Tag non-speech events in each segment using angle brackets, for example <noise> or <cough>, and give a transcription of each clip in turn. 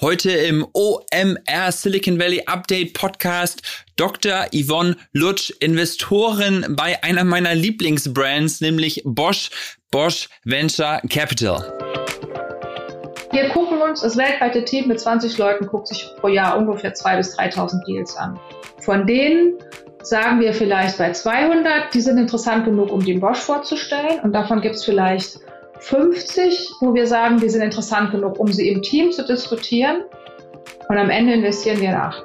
Heute im OMR Silicon Valley Update Podcast Dr. Yvonne Lutsch, Investorin bei einer meiner Lieblingsbrands, nämlich Bosch, Bosch Venture Capital. Wir gucken uns, das weltweite Team mit 20 Leuten guckt sich pro Jahr ungefähr 2.000 bis 3.000 Deals an. Von denen sagen wir vielleicht bei 200, die sind interessant genug, um den Bosch vorzustellen. Und davon gibt es vielleicht 50, wo wir sagen, die sind interessant genug, um sie im Team zu diskutieren. Und am Ende investieren wir in acht.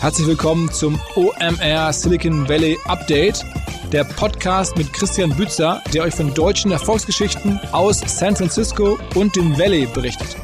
Herzlich willkommen zum OMR Silicon Valley Update, der Podcast mit Christian Bützer, der euch von deutschen Erfolgsgeschichten aus San Francisco und dem Valley berichtet.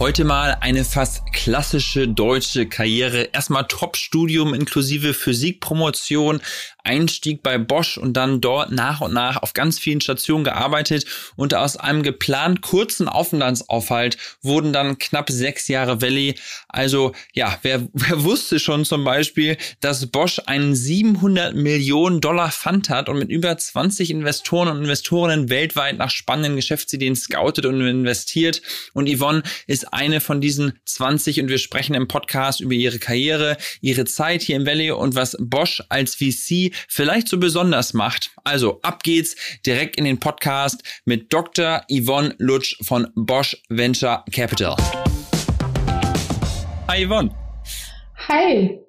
Heute mal eine fast klassische deutsche Karriere. Erstmal Top-Studium inklusive Physikpromotion, Einstieg bei Bosch und dann dort nach und nach auf ganz vielen Stationen gearbeitet und aus einem geplant kurzen Aufenthaltsaufhalt wurden dann knapp sechs Jahre Valley. Also ja, wer, <laughs> wer wusste schon zum Beispiel, dass Bosch einen 700 Millionen Dollar Fund hat und mit über 20 Investoren und Investorinnen weltweit nach spannenden Geschäftsideen scoutet und investiert. Und Yvonne ist eine von diesen 20 und wir sprechen im Podcast über ihre Karriere, ihre Zeit hier im Valley und was Bosch als VC vielleicht so besonders macht. Also ab geht's direkt in den Podcast mit Dr. Yvonne Lutsch von Bosch Venture Capital. Hi Yvonne. Hi.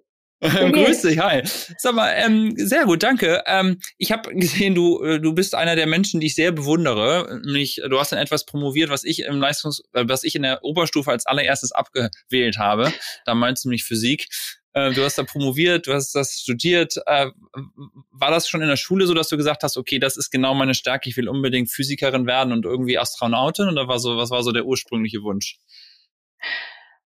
<laughs> Grüß dich, hi. Sag mal, ähm, sehr gut, danke. Ähm, ich habe gesehen, du äh, du bist einer der Menschen, die ich sehr bewundere. Nämlich, du hast dann etwas promoviert, was ich im Leistungs, äh, was ich in der Oberstufe als allererstes abgewählt habe. Damals nämlich Physik. Äh, du hast da promoviert, du hast das studiert. Äh, war das schon in der Schule so, dass du gesagt hast, okay, das ist genau meine Stärke, ich will unbedingt Physikerin werden und irgendwie Astronautin? Oder war so, was war so der ursprüngliche Wunsch?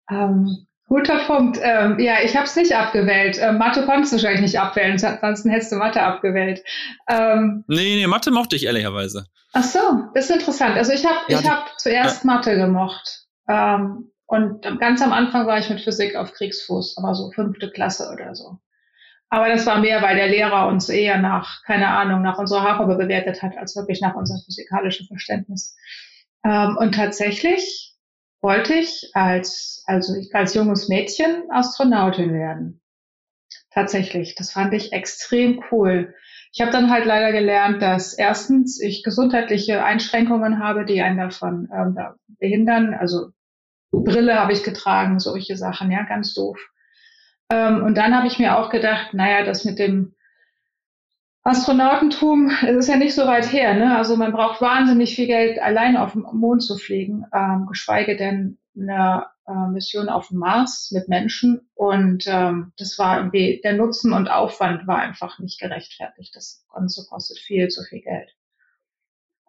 Ähm, guter Punkt. Ähm, ja, ich habe es nicht abgewählt. Ähm, Mathe konntest du wahrscheinlich nicht abwählen, ansonsten hättest du Mathe abgewählt. Ähm, nee, nee, Mathe mochte ich ehrlicherweise. Ach so, das ist interessant. Also ich habe ja, ich hab zuerst ja. Mathe gemocht. Ähm, und ganz am Anfang war ich mit Physik auf Kriegsfuß, aber so fünfte Klasse oder so. Aber das war mehr, weil der Lehrer uns eher nach, keine Ahnung, nach unserer Haarfarbe bewertet hat, als wirklich nach unserem physikalischen Verständnis. Ähm, und tatsächlich wollte ich als, also ich als junges Mädchen Astronautin werden. Tatsächlich. Das fand ich extrem cool. Ich habe dann halt leider gelernt, dass erstens ich gesundheitliche Einschränkungen habe, die einen davon ähm, behindern. Also Brille habe ich getragen, solche Sachen, ja, ganz doof. Ähm, und dann habe ich mir auch gedacht, naja, das mit dem Astronautentum, es ist ja nicht so weit her, ne? Also man braucht wahnsinnig viel Geld, allein auf dem Mond zu fliegen, ähm, geschweige denn eine äh, Mission auf dem Mars mit Menschen. Und ähm, das war irgendwie, der Nutzen und Aufwand war einfach nicht gerechtfertigt. Das Ganze kostet viel zu viel Geld.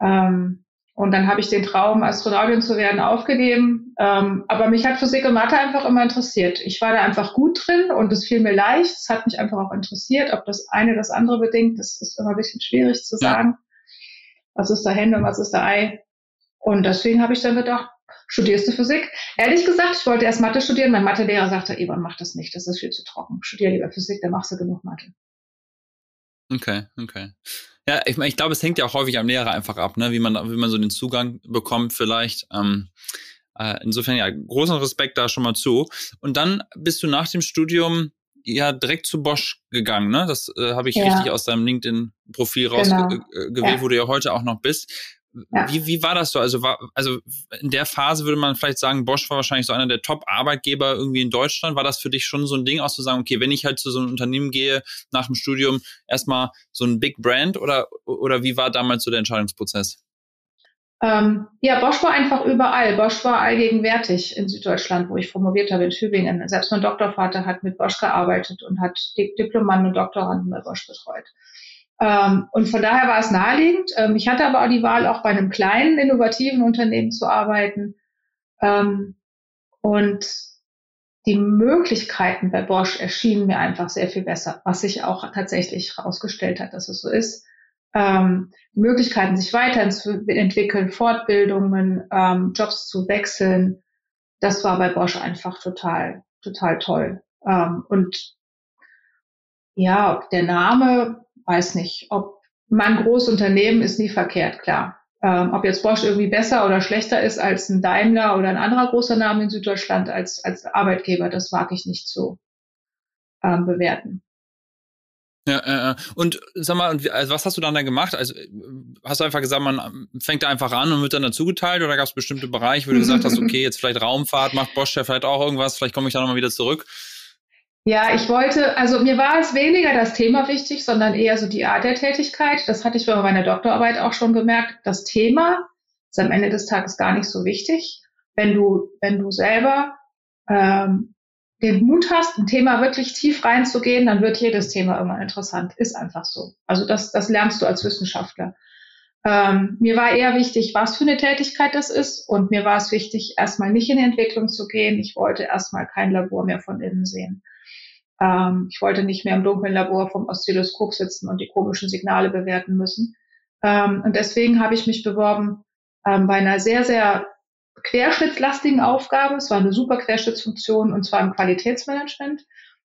Ähm, und dann habe ich den Traum, Astronautin zu werden, aufgegeben. Ähm, aber mich hat Physik und Mathe einfach immer interessiert. Ich war da einfach gut drin und es fiel mir leicht. Es hat mich einfach auch interessiert. Ob das eine das andere bedingt, das ist immer ein bisschen schwierig zu sagen. Was ist da Hände und was ist da Ei? Und deswegen habe ich dann gedacht, studierst du Physik? Ehrlich gesagt, ich wollte erst Mathe studieren. Mein Mathelehrer sagte, Evan, mach das nicht, das ist viel zu trocken. Studier lieber Physik, dann machst du genug Mathe. Okay, okay. Ja, ich, ich glaube, es hängt ja auch häufig am Lehrer einfach ab, ne? wie, man, wie man so den Zugang bekommt vielleicht. Ähm, äh, insofern ja, großen Respekt da schon mal zu. Und dann bist du nach dem Studium ja direkt zu Bosch gegangen, ne? Das äh, habe ich ja. richtig aus deinem LinkedIn-Profil rausgewählt, genau. ja. wo du ja heute auch noch bist. Ja. Wie, wie war das so? Also, war, also in der Phase würde man vielleicht sagen, Bosch war wahrscheinlich so einer der Top-Arbeitgeber irgendwie in Deutschland. War das für dich schon so ein Ding, auch zu sagen, okay, wenn ich halt zu so einem Unternehmen gehe nach dem Studium, erstmal so ein Big Brand oder, oder wie war damals so der Entscheidungsprozess? Ähm, ja, Bosch war einfach überall. Bosch war allgegenwärtig in Süddeutschland, wo ich promoviert habe, in Tübingen. Selbst mein Doktorvater hat mit Bosch gearbeitet und hat Diplomanden und Doktoranden bei Bosch betreut. Ähm, und von daher war es naheliegend. Ähm, ich hatte aber auch die Wahl, auch bei einem kleinen, innovativen Unternehmen zu arbeiten. Ähm, und die Möglichkeiten bei Bosch erschienen mir einfach sehr viel besser, was sich auch tatsächlich herausgestellt hat, dass es so ist. Ähm, die Möglichkeiten, sich weiterzuentwickeln, Fortbildungen, ähm, Jobs zu wechseln, das war bei Bosch einfach total, total toll. Ähm, und ja, der Name weiß nicht, ob man Großunternehmen ist nie verkehrt, klar. Ähm, ob jetzt Bosch irgendwie besser oder schlechter ist als ein Daimler oder ein anderer großer Name in Süddeutschland als, als Arbeitgeber, das wage ich nicht zu ähm, bewerten. Ja, äh, und sag mal, also was hast du dann da gemacht? Also hast du einfach gesagt, man fängt da einfach an und wird dann dazu geteilt oder gab es bestimmte Bereiche, wo du gesagt hast, okay, jetzt vielleicht Raumfahrt, macht Bosch ja vielleicht auch irgendwas, vielleicht komme ich da nochmal wieder zurück? Ja, ich wollte, also mir war es weniger das Thema wichtig, sondern eher so die Art der Tätigkeit. Das hatte ich bei meiner Doktorarbeit auch schon gemerkt. Das Thema ist am Ende des Tages gar nicht so wichtig. Wenn du, wenn du selber ähm, den Mut hast, ein Thema wirklich tief reinzugehen, dann wird jedes Thema immer interessant. Ist einfach so. Also das, das lernst du als Wissenschaftler. Ähm, mir war eher wichtig, was für eine Tätigkeit das ist. Und mir war es wichtig, erstmal nicht in die Entwicklung zu gehen. Ich wollte erstmal kein Labor mehr von innen sehen. Ähm, ich wollte nicht mehr im dunklen Labor vom Oszilloskop sitzen und die komischen Signale bewerten müssen. Ähm, und deswegen habe ich mich beworben ähm, bei einer sehr, sehr querschnittslastigen Aufgabe. Es war eine super Querschnittsfunktion und zwar im Qualitätsmanagement.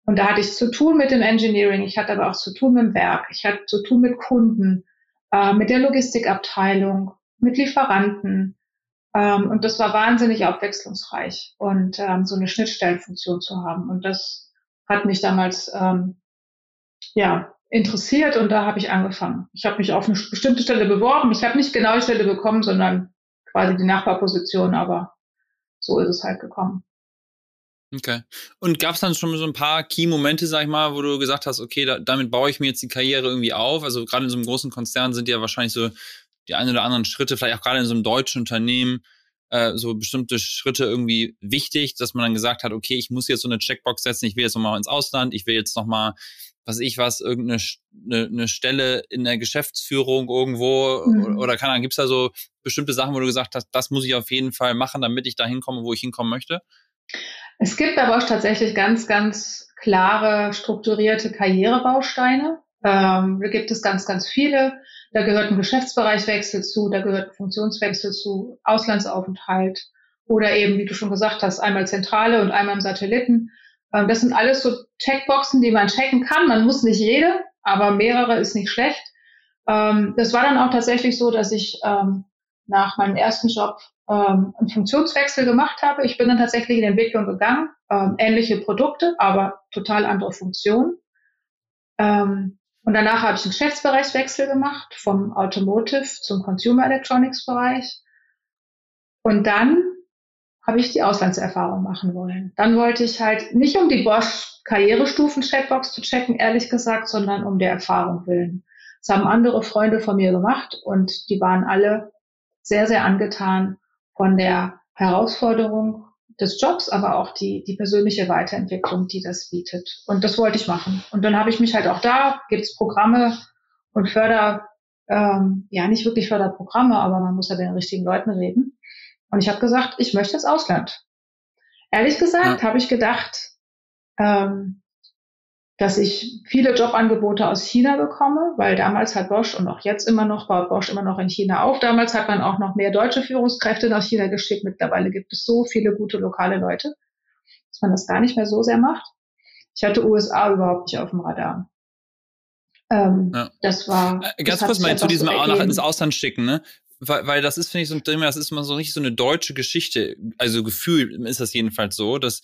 Und da hatte ich zu tun mit dem Engineering, ich hatte aber auch zu tun mit dem Werk, ich hatte zu tun mit Kunden, äh, mit der Logistikabteilung, mit Lieferanten. Ähm, und das war wahnsinnig abwechslungsreich und ähm, so eine Schnittstellenfunktion zu haben. Und das hat mich damals ähm, ja interessiert und da habe ich angefangen. Ich habe mich auf eine bestimmte Stelle beworben. Ich habe nicht genau die Stelle bekommen, sondern quasi die Nachbarposition, aber so ist es halt gekommen. Okay. Und gab es dann schon so ein paar Key-Momente, sag ich mal, wo du gesagt hast, okay, da, damit baue ich mir jetzt die Karriere irgendwie auf? Also gerade in so einem großen Konzern sind ja wahrscheinlich so die ein oder anderen Schritte, vielleicht auch gerade in so einem deutschen Unternehmen, äh, so bestimmte Schritte irgendwie wichtig, dass man dann gesagt hat, okay, ich muss jetzt so eine Checkbox setzen, ich will jetzt nochmal ins Ausland, ich will jetzt nochmal, was ich was, irgendeine eine, eine Stelle in der Geschäftsführung irgendwo mhm. oder keine Ahnung, gibt es da so bestimmte Sachen, wo du gesagt hast, das muss ich auf jeden Fall machen, damit ich da hinkomme, wo ich hinkommen möchte? Es gibt aber auch tatsächlich ganz, ganz klare, strukturierte Karrierebausteine. Ähm, da gibt es ganz, ganz viele. Da gehört ein Geschäftsbereichwechsel zu, da gehört ein Funktionswechsel zu, Auslandsaufenthalt oder eben, wie du schon gesagt hast, einmal Zentrale und einmal im Satelliten. Ähm, das sind alles so Checkboxen, die man checken kann. Man muss nicht jede, aber mehrere ist nicht schlecht. Ähm, das war dann auch tatsächlich so, dass ich ähm, nach meinem ersten Job einen Funktionswechsel gemacht habe. Ich bin dann tatsächlich in die Entwicklung gegangen, ähnliche Produkte, aber total andere Funktionen. Und danach habe ich einen Geschäftsbereichswechsel gemacht vom Automotive zum Consumer Electronics Bereich. Und dann habe ich die Auslandserfahrung machen wollen. Dann wollte ich halt nicht um die Bosch Karrierestufen Checkbox zu checken, ehrlich gesagt, sondern um der Erfahrung willen. Das haben andere Freunde von mir gemacht und die waren alle sehr, sehr angetan von der Herausforderung des Jobs, aber auch die, die persönliche Weiterentwicklung, die das bietet. Und das wollte ich machen. Und dann habe ich mich halt auch da, gibt es Programme und Förder, ähm, ja nicht wirklich Förderprogramme, aber man muss ja mit den richtigen Leuten reden. Und ich habe gesagt, ich möchte ins Ausland. Ehrlich gesagt ja. habe ich gedacht, ähm, dass ich viele Jobangebote aus China bekomme, weil damals hat Bosch und auch jetzt immer noch baut Bosch immer noch in China auf. Damals hat man auch noch mehr deutsche Führungskräfte nach China geschickt. Mittlerweile gibt es so viele gute lokale Leute, dass man das gar nicht mehr so sehr macht. Ich hatte USA überhaupt nicht auf dem Radar. Ähm, ja. Das war. Äh, ganz kurz mal zu diesem so nach ins Ausland schicken, ne? Weil, weil das ist, finde ich, so ein Thema, das ist immer so richtig so eine deutsche Geschichte. Also Gefühl ist das jedenfalls so, dass,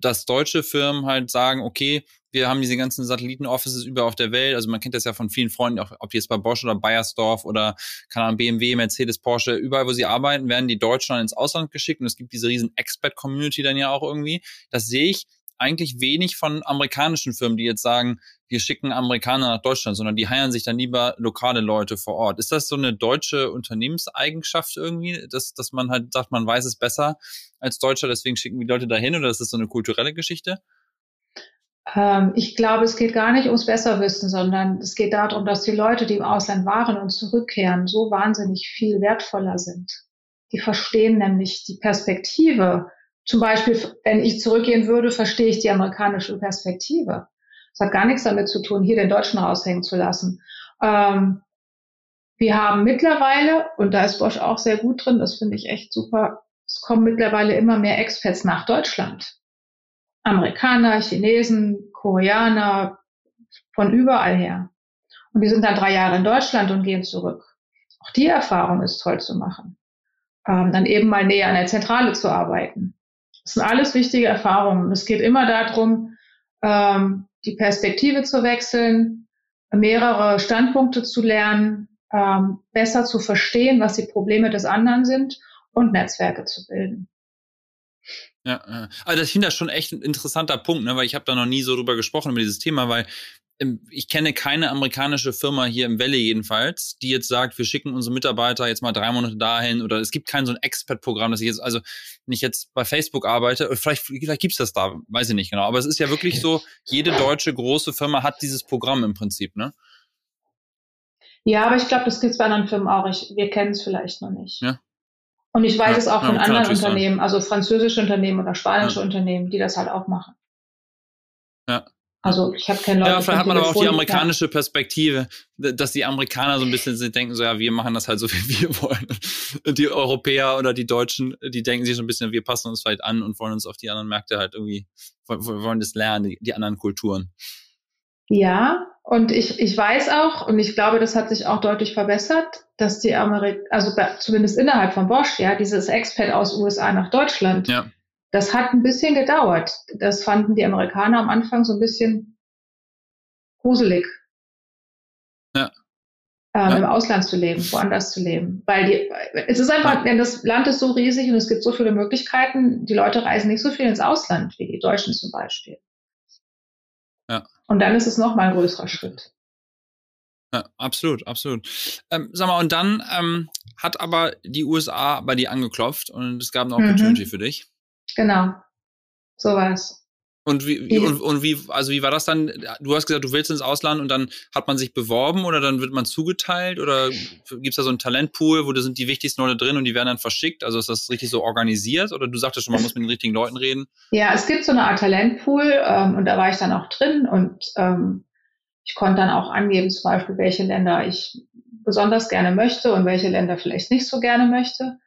dass deutsche Firmen halt sagen, okay, wir haben diese ganzen Satelliten-Offices überall auf der Welt. Also man kennt das ja von vielen Freunden, auch ob die jetzt bei Bosch oder Bayersdorf oder keine Ahnung, BMW, Mercedes, Porsche, überall, wo sie arbeiten, werden die Deutschen dann ins Ausland geschickt und es gibt diese riesen Expert-Community dann ja auch irgendwie. Das sehe ich eigentlich wenig von amerikanischen Firmen, die jetzt sagen, wir schicken Amerikaner nach Deutschland, sondern die heiern sich dann lieber lokale Leute vor Ort. Ist das so eine deutsche Unternehmenseigenschaft irgendwie, dass, dass man halt sagt, man weiß es besser als Deutscher, deswegen schicken die Leute dahin oder ist das so eine kulturelle Geschichte? Ähm, ich glaube, es geht gar nicht ums Besserwissen, sondern es geht darum, dass die Leute, die im Ausland waren und zurückkehren, so wahnsinnig viel wertvoller sind. Die verstehen nämlich die Perspektive. Zum Beispiel, wenn ich zurückgehen würde, verstehe ich die amerikanische Perspektive. Das hat gar nichts damit zu tun, hier den Deutschen raushängen zu lassen. Ähm, wir haben mittlerweile, und da ist Bosch auch sehr gut drin, das finde ich echt super, es kommen mittlerweile immer mehr Expats nach Deutschland. Amerikaner, Chinesen, Koreaner, von überall her. Und die sind dann drei Jahre in Deutschland und gehen zurück. Auch die Erfahrung ist toll zu machen. Ähm, dann eben mal näher an der Zentrale zu arbeiten. Das sind alles wichtige Erfahrungen. Es geht immer darum, ähm, die Perspektive zu wechseln, mehrere Standpunkte zu lernen, ähm, besser zu verstehen, was die Probleme des anderen sind und Netzwerke zu bilden. Ja, also ich finde das schon echt ein interessanter Punkt, ne, weil ich habe da noch nie so drüber gesprochen über dieses Thema, weil ich kenne keine amerikanische Firma hier im Valley jedenfalls, die jetzt sagt, wir schicken unsere Mitarbeiter jetzt mal drei Monate dahin oder es gibt kein so ein Expert-Programm, dass ich jetzt, also wenn ich jetzt bei Facebook arbeite, vielleicht, vielleicht gibt's das da, weiß ich nicht genau, aber es ist ja wirklich so, jede deutsche große Firma hat dieses Programm im Prinzip, ne? Ja, aber ich glaube, das gibt's bei anderen Firmen auch. Ich, wir kennen es vielleicht noch nicht. Ja. Und ich weiß es auch von anderen Unternehmen, also französische Unternehmen oder spanische. Unternehmen, die das halt auch machen. Ja. Also ich habe keine Leute. Ja, vielleicht hat man aber auch die amerikanische Perspektive, dass die Amerikaner so ein bisschen sind, denken so, ja, wir machen das halt so, <laughs> wie wir wollen. Und die Europäer oder die Deutschen, die denken sich so ein bisschen, wir passen uns vielleicht an und wollen uns auf die anderen Märkte halt irgendwie, wollen das lernen, die anderen Kulturen. Ja, und ich, ich weiß auch, und ich glaube, das hat sich auch deutlich verbessert, dass die Amerik also zumindest innerhalb von Bosch, ja, dieses Expat aus USA nach Deutschland, ja. das hat ein bisschen gedauert. Das fanden die Amerikaner am Anfang so ein bisschen gruselig. Ja. Ähm, ja. im Ausland zu leben, woanders zu leben. Weil die, es ist einfach, ja. das Land ist so riesig und es gibt so viele Möglichkeiten. Die Leute reisen nicht so viel ins Ausland, wie die Deutschen zum Beispiel. Ja. Und dann ist es nochmal ein größerer Schritt. Ja, absolut, absolut. Ähm, sag mal, und dann ähm, hat aber die USA bei dir angeklopft und es gab eine mhm. Opportunity mhm. für dich. Genau. So war es. Und wie, und, und, wie, also wie war das dann? Du hast gesagt, du willst ins Ausland und dann hat man sich beworben oder dann wird man zugeteilt oder gibt's da so einen Talentpool, wo da sind die wichtigsten Leute drin und die werden dann verschickt? Also ist das richtig so organisiert oder du sagtest schon, man muss mit den richtigen Leuten reden? Ja, es gibt so eine Art Talentpool ähm, und da war ich dann auch drin und ähm, ich konnte dann auch angeben, zum Beispiel, welche Länder ich besonders gerne möchte und welche Länder vielleicht nicht so gerne möchte.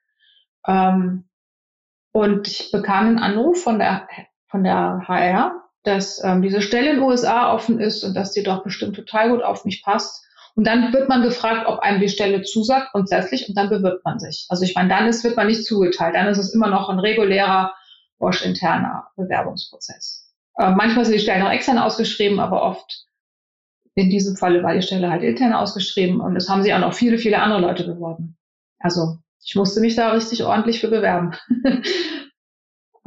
Ähm, und ich bekam einen Anruf von der von der HR, dass ähm, diese Stelle in den USA offen ist und dass die doch bestimmt total gut auf mich passt. Und dann wird man gefragt, ob einem die Stelle zusagt grundsätzlich und dann bewirbt man sich. Also ich meine, dann ist, wird man nicht zugeteilt, dann ist es immer noch ein regulärer Bosch-interner Bewerbungsprozess. Äh, manchmal sind die Stellen auch extern ausgeschrieben, aber oft in diesem Falle war die Stelle halt intern ausgeschrieben und es haben sich auch noch viele, viele andere Leute beworben. Also ich musste mich da richtig ordentlich für bewerben. <laughs>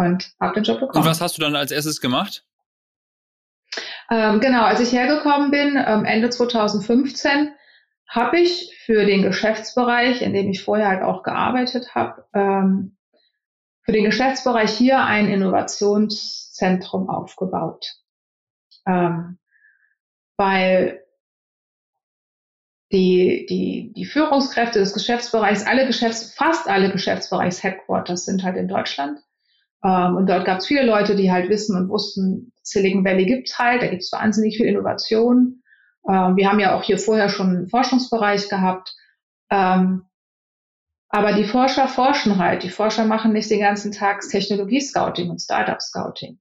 und habe den Job bekommen. Und was hast du dann als erstes gemacht? Ähm, genau, als ich hergekommen bin, ähm, Ende 2015, habe ich für den Geschäftsbereich, in dem ich vorher halt auch gearbeitet habe, ähm, für den Geschäftsbereich hier ein Innovationszentrum aufgebaut. Ähm, weil die, die, die Führungskräfte des Geschäftsbereichs, alle Geschäfts-, fast alle Geschäftsbereichs-Headquarters sind halt in Deutschland. Ähm, und dort gab es viele Leute, die halt wissen und wussten, Silicon Valley gibt's halt, da gibt's wahnsinnig viel Innovation. Ähm, wir haben ja auch hier vorher schon einen Forschungsbereich gehabt. Ähm, aber die Forscher forschen halt. Die Forscher machen nicht den ganzen Tag Technologie-Scouting und Startup-Scouting.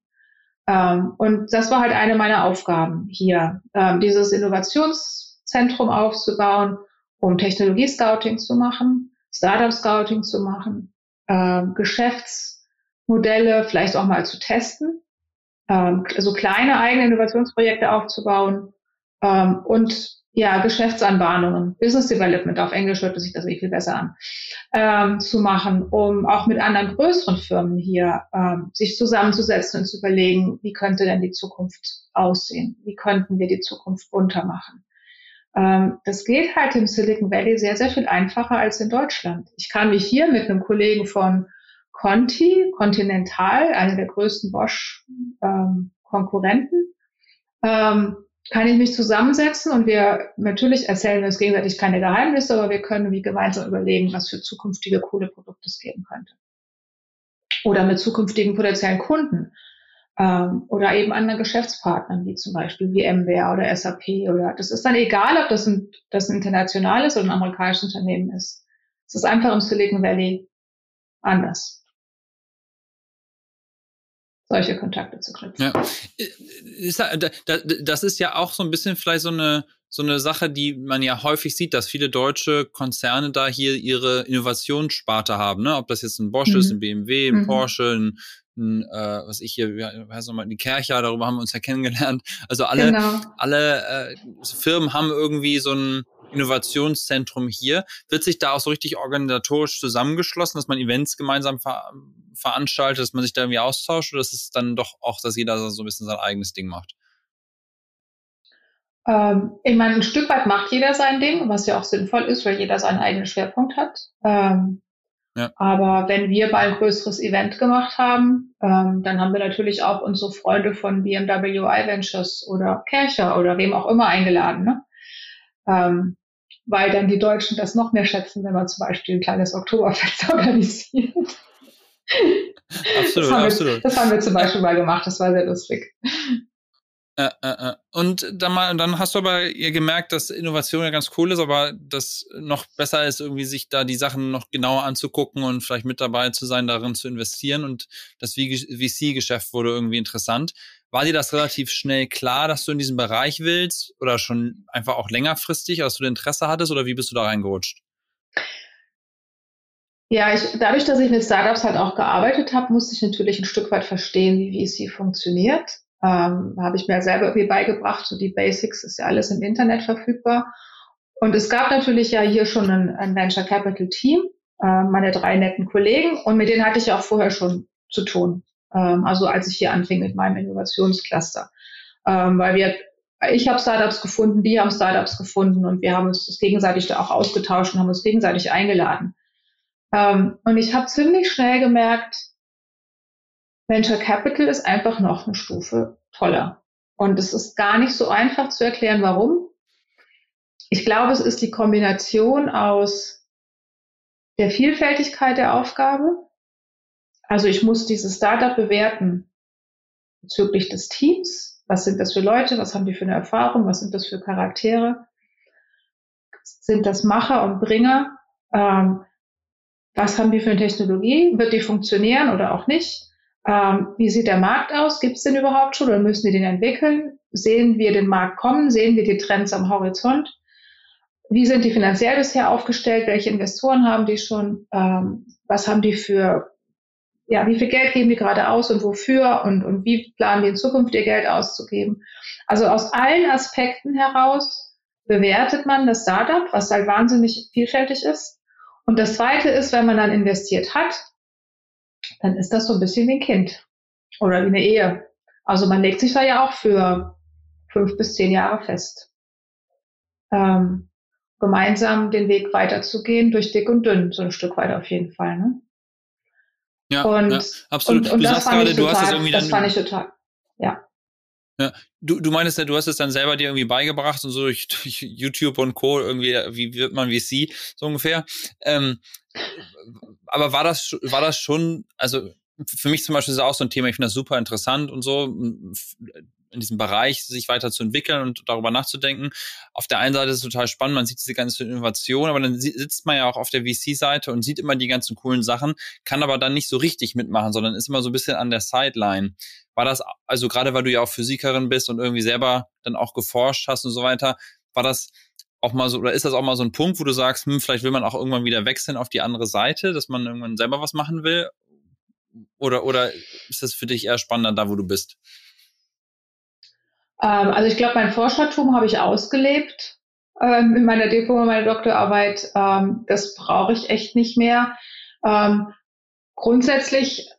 Ähm, und das war halt eine meiner Aufgaben hier, ähm, dieses Innovationszentrum aufzubauen, um Technologie-Scouting zu machen, Startup-Scouting zu machen, ähm, Geschäfts- Modelle vielleicht auch mal zu testen, ähm, also kleine eigene Innovationsprojekte aufzubauen ähm, und ja, Geschäftsanbahnungen, Business Development, auf Englisch hört sich das wirklich viel besser an, ähm, zu machen, um auch mit anderen größeren Firmen hier ähm, sich zusammenzusetzen und zu überlegen, wie könnte denn die Zukunft aussehen? Wie könnten wir die Zukunft bunter machen? Ähm, das geht halt im Silicon Valley sehr, sehr viel einfacher als in Deutschland. Ich kann mich hier mit einem Kollegen von Conti, Continental, eine der größten Bosch-Konkurrenten, ähm, kann ich mich zusammensetzen und wir natürlich erzählen uns gegenseitig keine Geheimnisse, aber wir können wie gemeinsam überlegen, was für zukünftige coole Produkte es geben könnte. Oder mit zukünftigen potenziellen Kunden ähm, oder eben anderen Geschäftspartnern, wie zum Beispiel VMware oder SAP oder das ist dann egal, ob das ein, das ein internationales oder ein amerikanisches Unternehmen ist. Es ist einfach im Silicon Valley anders solche Kontakte zu knüpfen. Ja. Das ist ja auch so ein bisschen vielleicht so eine, so eine Sache, die man ja häufig sieht, dass viele deutsche Konzerne da hier ihre Innovationssparte haben, ne? Ob das jetzt ein Bosch mhm. ist, ein BMW, ein mhm. Porsche, ein, ein äh, was ich hier, wie heißt nochmal, die Kercher, darüber haben wir uns ja kennengelernt. Also alle, genau. alle äh, Firmen haben irgendwie so ein Innovationszentrum hier. Wird sich da auch so richtig organisatorisch zusammengeschlossen, dass man Events gemeinsam ver veranstaltet, dass man sich da irgendwie austauscht oder ist es dann doch auch, dass jeder so ein bisschen sein eigenes Ding macht? Ähm, ich meine, ein Stück weit macht jeder sein Ding, was ja auch sinnvoll ist, weil jeder seinen eigenen Schwerpunkt hat. Ähm, ja. Aber wenn wir mal ein größeres Event gemacht haben, ähm, dann haben wir natürlich auch unsere Freunde von BMW iVentures oder Kercher oder wem auch immer eingeladen, ne? Ähm, weil dann die Deutschen das noch mehr schätzen, wenn man zum Beispiel ein kleines Oktoberfest <laughs> organisiert. Absolut, das absolut. Wir, das haben wir zum Beispiel mal gemacht, das war sehr lustig. Äh, äh, äh. Und dann, mal, dann hast du aber gemerkt, dass Innovation ja ganz cool ist, aber das noch besser ist, irgendwie sich da die Sachen noch genauer anzugucken und vielleicht mit dabei zu sein, darin zu investieren. Und das VC-Geschäft wurde irgendwie interessant. War dir das relativ schnell klar, dass du in diesem Bereich willst oder schon einfach auch längerfristig, dass du Interesse hattest oder wie bist du da reingerutscht? Ja, ich, dadurch, dass ich mit Startups halt auch gearbeitet habe, musste ich natürlich ein Stück weit verstehen, wie VC funktioniert. Ähm, habe ich mir selber irgendwie beigebracht, so die Basics ist ja alles im Internet verfügbar. Und es gab natürlich ja hier schon ein, ein Venture Capital Team, äh, meine drei netten Kollegen, und mit denen hatte ich auch vorher schon zu tun. Ähm, also als ich hier anfing mit meinem Innovationscluster. Ähm, weil wir, ich habe Startups gefunden, die haben Startups gefunden und wir haben uns das gegenseitig da auch ausgetauscht und haben uns gegenseitig eingeladen. Ähm, und ich habe ziemlich schnell gemerkt, Venture Capital ist einfach noch eine Stufe toller. Und es ist gar nicht so einfach zu erklären, warum. Ich glaube, es ist die Kombination aus der Vielfältigkeit der Aufgabe. Also ich muss dieses Startup bewerten bezüglich des Teams. Was sind das für Leute? Was haben die für eine Erfahrung? Was sind das für Charaktere? Sind das Macher und Bringer? Ähm, was haben die für eine Technologie? Wird die funktionieren oder auch nicht? Ähm, wie sieht der Markt aus? Gibt es den überhaupt schon oder müssen wir den entwickeln? Sehen wir den Markt kommen? Sehen wir die Trends am Horizont? Wie sind die finanziell bisher aufgestellt? Welche Investoren haben die schon? Ähm, was haben die für, ja, wie viel Geld geben die gerade aus und wofür? Und, und wie planen die in Zukunft ihr Geld auszugeben? Also aus allen Aspekten heraus bewertet man das Startup, was halt wahnsinnig vielfältig ist. Und das zweite ist, wenn man dann investiert hat, dann ist das so ein bisschen wie ein Kind oder wie eine Ehe. Also man legt sich da ja auch für fünf bis zehn Jahre fest. Ähm, gemeinsam den Weg weiterzugehen durch dick und dünn, so ein Stück weit auf jeden Fall. Ne? Ja, und, ja, absolut. Und, und das, fand gerade, total, das, irgendwie das fand ich total, ja. Ja, du, du meinst ja, du hast es dann selber dir irgendwie beigebracht und so durch, <laughs> durch YouTube und Co. irgendwie, wie wird man wie sie, so ungefähr. Ähm, aber war das, war das schon, also für mich zum Beispiel ist das auch so ein Thema, ich finde das super interessant und so, in diesem Bereich sich weiterzuentwickeln und darüber nachzudenken. Auf der einen Seite ist es total spannend, man sieht diese ganze Innovation, aber dann sitzt man ja auch auf der VC-Seite und sieht immer die ganzen coolen Sachen, kann aber dann nicht so richtig mitmachen, sondern ist immer so ein bisschen an der Sideline. War das, also gerade weil du ja auch Physikerin bist und irgendwie selber dann auch geforscht hast und so weiter, war das auch mal so, oder ist das auch mal so ein Punkt, wo du sagst, hm, vielleicht will man auch irgendwann wieder wechseln auf die andere Seite, dass man irgendwann selber was machen will? Oder, oder ist das für dich eher spannender da, wo du bist? Ähm, also ich glaube, mein Forschertum habe ich ausgelebt ähm, in meiner Diplom- und meiner Doktorarbeit. Ähm, das brauche ich echt nicht mehr. Ähm, grundsätzlich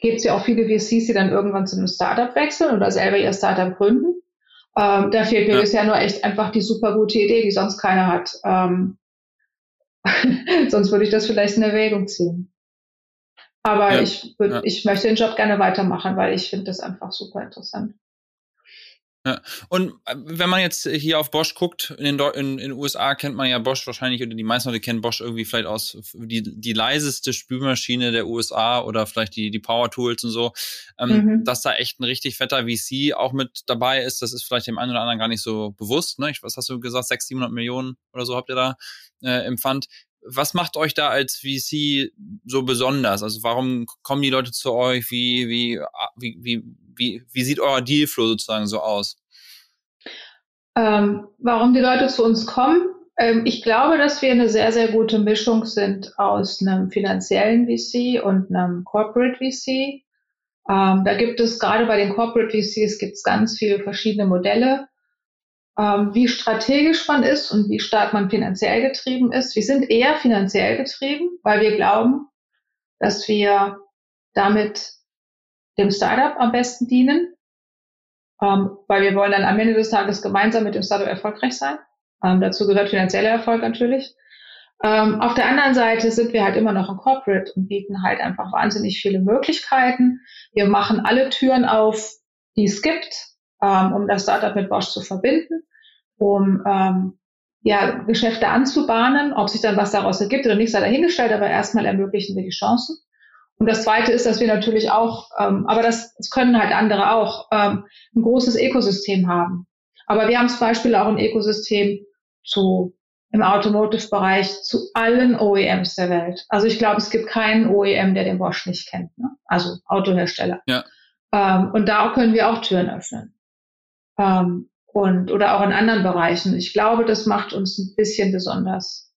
gibt es ja auch viele VCs, die dann irgendwann zu einem Startup wechseln oder selber ihr Startup gründen. Ähm, da fehlt mir ja. bisher nur echt einfach die super gute Idee, die sonst keiner hat. Ähm, <laughs> sonst würde ich das vielleicht in Erwägung ziehen. Aber ja. ich, würd, ja. ich möchte den Job gerne weitermachen, weil ich finde das einfach super interessant. Ja. Und äh, wenn man jetzt hier auf Bosch guckt, in den, in, in den USA kennt man ja Bosch wahrscheinlich, oder die meisten Leute kennen Bosch irgendwie vielleicht aus die, die leiseste Spülmaschine der USA oder vielleicht die, die Power Tools und so. Ähm, mhm. Dass da echt ein richtig fetter VC auch mit dabei ist, das ist vielleicht dem einen oder anderen gar nicht so bewusst. Ne? Ich, was hast du gesagt, 600, 700 Millionen oder so habt ihr da äh, im Pfand. Was macht euch da als VC so besonders? Also warum kommen die Leute zu euch? Wie, wie, wie, wie wie, wie sieht euer Dealflow sozusagen so aus? Ähm, warum die Leute zu uns kommen? Ähm, ich glaube, dass wir eine sehr, sehr gute Mischung sind aus einem finanziellen VC und einem Corporate VC. Ähm, da gibt es gerade bei den Corporate VCs gibt ganz viele verschiedene Modelle, ähm, wie strategisch man ist und wie stark man finanziell getrieben ist. Wir sind eher finanziell getrieben, weil wir glauben, dass wir damit dem Startup am besten dienen, ähm, weil wir wollen dann am Ende des Tages gemeinsam mit dem Startup erfolgreich sein. Ähm, dazu gehört finanzieller Erfolg natürlich. Ähm, auf der anderen Seite sind wir halt immer noch ein Corporate und bieten halt einfach wahnsinnig viele Möglichkeiten. Wir machen alle Türen auf, die es gibt, ähm, um das Startup mit Bosch zu verbinden, um ähm, ja, Geschäfte anzubahnen. Ob sich dann was daraus ergibt oder nicht, sei dahingestellt, aber erstmal ermöglichen wir die Chancen. Und das Zweite ist, dass wir natürlich auch, ähm, aber das, das können halt andere auch, ähm, ein großes Ökosystem haben. Aber wir haben zum Beispiel auch ein Ökosystem zu im Automotive-Bereich zu allen OEMs der Welt. Also ich glaube, es gibt keinen OEM, der den Bosch nicht kennt. Ne? Also Autohersteller. Ja. Ähm, und da können wir auch Türen öffnen. Ähm, und, oder auch in anderen Bereichen. Ich glaube, das macht uns ein bisschen besonders.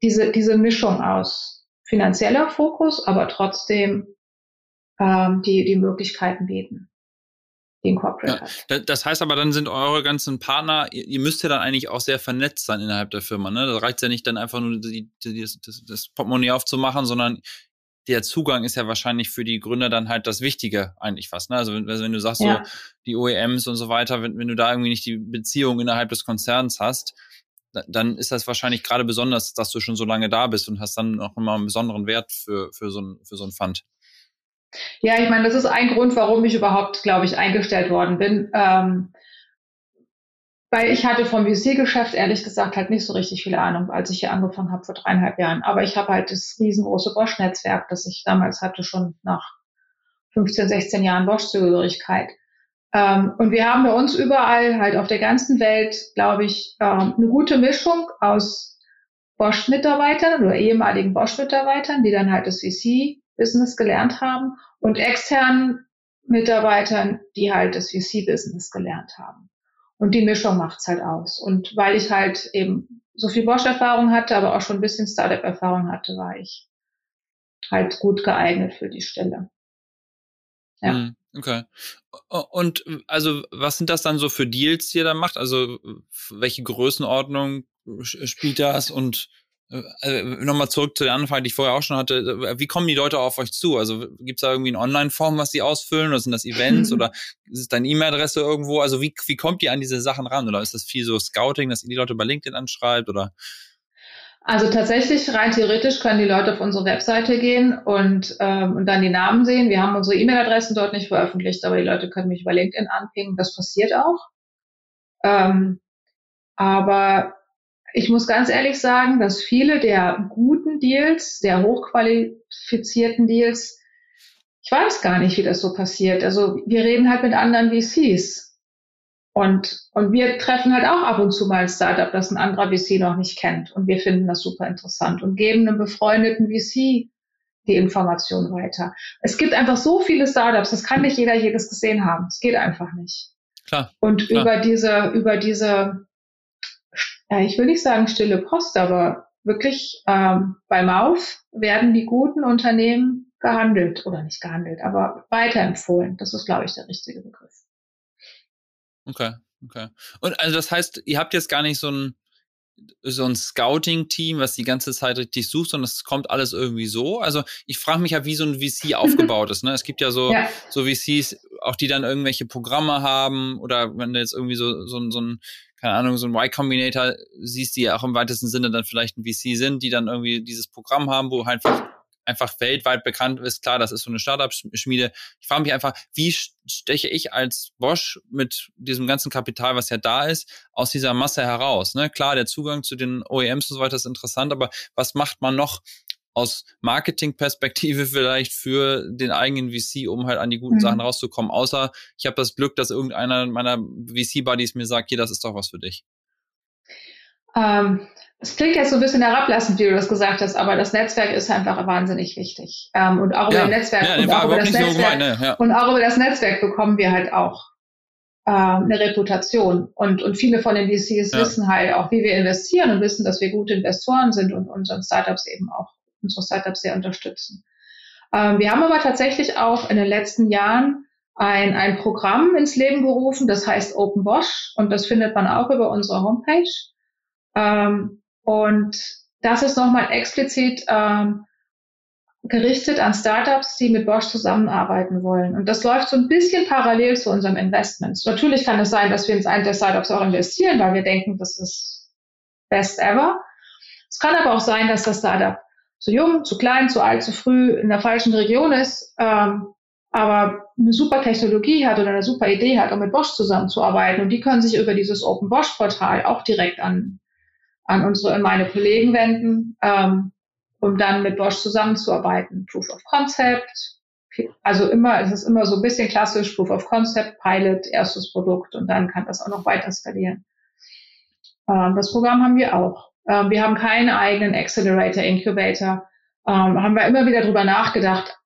Diese, diese Mischung aus finanzieller Fokus, aber trotzdem ähm, die, die Möglichkeiten bieten den Corporate ja, Das heißt aber, dann sind eure ganzen Partner, ihr, ihr, müsst ja dann eigentlich auch sehr vernetzt sein innerhalb der Firma. Ne? Da reicht ja nicht dann einfach nur die, die, das, das Portemonnaie aufzumachen, sondern der Zugang ist ja wahrscheinlich für die Gründer dann halt das Wichtige eigentlich fast. Ne? Also wenn, also wenn du sagst, ja. so die OEMs und so weiter, wenn, wenn du da irgendwie nicht die Beziehung innerhalb des Konzerns hast, dann ist das wahrscheinlich gerade besonders, dass du schon so lange da bist und hast dann auch immer einen besonderen Wert für, für, so, ein, für so ein Fund. Ja, ich meine, das ist ein Grund, warum ich überhaupt, glaube ich, eingestellt worden bin. Ähm, weil ich hatte vom VC-Geschäft ehrlich gesagt halt nicht so richtig viele Ahnung, als ich hier angefangen habe vor dreieinhalb Jahren. Aber ich habe halt das riesengroße Bosch-Netzwerk, das ich damals hatte, schon nach 15, 16 Jahren Bosch-Zugehörigkeit. Ähm, und wir haben bei uns überall halt auf der ganzen Welt, glaube ich, ähm, eine gute Mischung aus Bosch-Mitarbeitern oder ehemaligen Bosch-Mitarbeitern, die dann halt das VC Business gelernt haben und externen Mitarbeitern, die halt das VC-Business gelernt haben. Und die Mischung macht's halt aus. Und weil ich halt eben so viel Bosch-Erfahrung hatte, aber auch schon ein bisschen Startup-Erfahrung hatte, war ich halt gut geeignet für die Stelle. Ja. Hm, okay. Und also was sind das dann so für Deals, die ihr da macht? Also welche Größenordnung spielt das und also nochmal zurück zu der Anfrage, die ich vorher auch schon hatte. Wie kommen die Leute auf euch zu? Also gibt es da irgendwie ein Online-Form, was sie ausfüllen? Oder sind das Events? <laughs> oder ist es deine E-Mail-Adresse irgendwo? Also wie, wie kommt ihr an diese Sachen ran? Oder ist das viel so Scouting, dass ihr die Leute bei LinkedIn anschreibt? Oder? Also tatsächlich, rein theoretisch können die Leute auf unsere Webseite gehen und, ähm, und dann die Namen sehen. Wir haben unsere E-Mail-Adressen dort nicht veröffentlicht, aber die Leute können mich über LinkedIn anpingen. Das passiert auch. Ähm, aber ich muss ganz ehrlich sagen, dass viele der guten Deals, der hochqualifizierten Deals, ich weiß gar nicht, wie das so passiert. Also wir reden halt mit anderen VCs. Und, und wir treffen halt auch ab und zu mal ein Startup, das ein anderer VC noch nicht kennt. Und wir finden das super interessant und geben einem befreundeten VC die Information weiter. Es gibt einfach so viele Startups, das kann nicht jeder jedes gesehen haben. Es geht einfach nicht. Klar. Und klar. über diese, über diese ja, ich will nicht sagen stille Post, aber wirklich ähm, beim Auf werden die guten Unternehmen gehandelt oder nicht gehandelt, aber weiterempfohlen. Das ist, glaube ich, der richtige Begriff. Okay, okay. Und also das heißt, ihr habt jetzt gar nicht so ein so ein Scouting-Team, was die ganze Zeit richtig sucht, sondern es kommt alles irgendwie so. Also ich frage mich ja, wie so ein VC <laughs> aufgebaut ist. Ne? Es gibt ja so, ja. so VCs, auch die dann irgendwelche Programme haben oder wenn du jetzt irgendwie so, so, so ein keine Ahnung, so ein Y-Combinator siehst, die ja auch im weitesten Sinne dann vielleicht ein VC sind, die dann irgendwie dieses Programm haben, wo halt einfach, einfach weltweit bekannt ist. Klar, das ist so eine Startup-Schmiede. Ich frage mich einfach, wie steche ich als Bosch mit diesem ganzen Kapital, was ja da ist, aus dieser Masse heraus? Ne? Klar, der Zugang zu den OEMs und so weiter ist interessant, aber was macht man noch aus Marketingperspektive <laughs> vielleicht für den eigenen VC, um halt an die guten mhm. Sachen rauszukommen. Außer ich habe das Glück, dass irgendeiner meiner VC-Buddies mir sagt, hier, das ist doch was für dich. Ähm, es klingt jetzt so ein bisschen herablassend, wie du das gesagt hast, aber das Netzwerk ist einfach wahnsinnig wichtig. Ähm, und auch über ja. Netzwerk, ja, und, auch über das Netzwerk so gemein, ne? ja. und auch über das Netzwerk bekommen wir halt auch äh, eine Reputation. Und, und viele von den VCs wissen halt auch, wie wir investieren und wissen, dass wir gute Investoren sind und unseren Startups eben auch, unsere Startups sehr unterstützen. Ähm, wir haben aber tatsächlich auch in den letzten Jahren ein, ein Programm ins Leben gerufen, das heißt Open Bosch und das findet man auch über unsere Homepage. Ähm, und das ist nochmal explizit ähm, gerichtet an Startups, die mit Bosch zusammenarbeiten wollen. Und das läuft so ein bisschen parallel zu unserem Investments. Natürlich kann es sein, dass wir ins eine der Startups auch investieren, weil wir denken, das ist best ever. Es kann aber auch sein, dass das Startup zu jung, zu klein, zu alt, zu früh in der falschen Region ist, ähm, aber eine super Technologie hat oder eine super Idee hat, um mit Bosch zusammenzuarbeiten. Und die können sich über dieses Open Bosch Portal auch direkt an, an unsere, an meine Kollegen wenden. Ähm, um dann mit Bosch zusammenzuarbeiten. Proof of Concept, also immer, es ist immer so ein bisschen klassisch, Proof of Concept, Pilot, erstes Produkt und dann kann das auch noch weiter skalieren. Ähm, das Programm haben wir auch. Ähm, wir haben keinen eigenen Accelerator, Incubator. Ähm, haben wir immer wieder drüber nachgedacht,